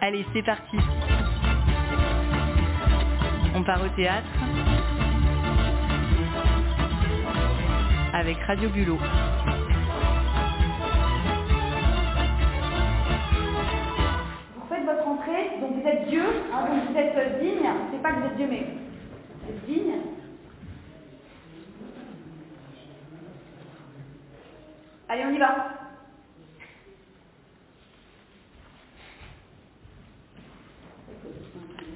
Allez, c'est parti. On part au théâtre avec Radio Bulot. Vous faites votre entrée, donc vous êtes Dieu, hein, donc vous êtes euh, digne. C'est pas que vous êtes Dieu, mais vous êtes digne. Allez, on y va.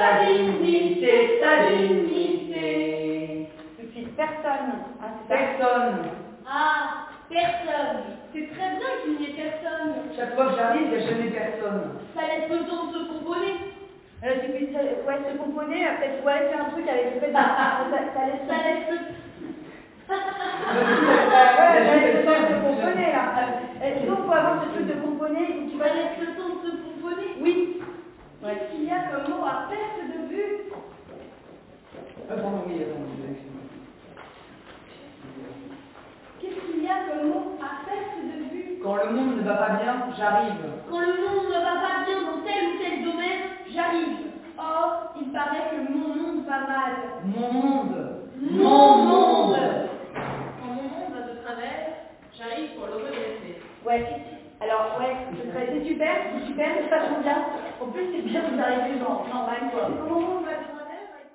sa dignité, sa dignité. Tout de suite, personne. Ah. Personne. Ah, personne. C'est très bien qu'il n'y ait personne. Chaque fois que j'arrive, il n'y a jamais personne. Ça laisse le temps de se composer. C'est plus, euh, ouais, se composer, euh, peut-être, ouais, c'est un truc avec le fait de... ça, ça laisse... Ça laisse le... Ouais, ça laisse le temps de se composer, là. Euh, Est-ce qu'on peut avoir ce truc de composer où tu Ça vas... laisse le temps de se composer. Oui. Qu'est-ce qu'il y a comme mot à perte de vue Ah, pardon, oui, attends, excuse-moi. Qu'est-ce qu'il y a comme mot à perte de vue Quand le monde ne va pas bien, j'arrive. Quand le monde ne va pas bien dans tel ou tel domaine, j'arrive. Or, il paraît que mon monde va mal. Mon monde. Mon monde Quand mon monde va de travers, j'arrive pour le redresser. Ouais. Alors, ouais, c'est super, c'est super, c'est vachement bien. En plus, c'est bien arrivez genre normal, quoi. Quand mon monde va de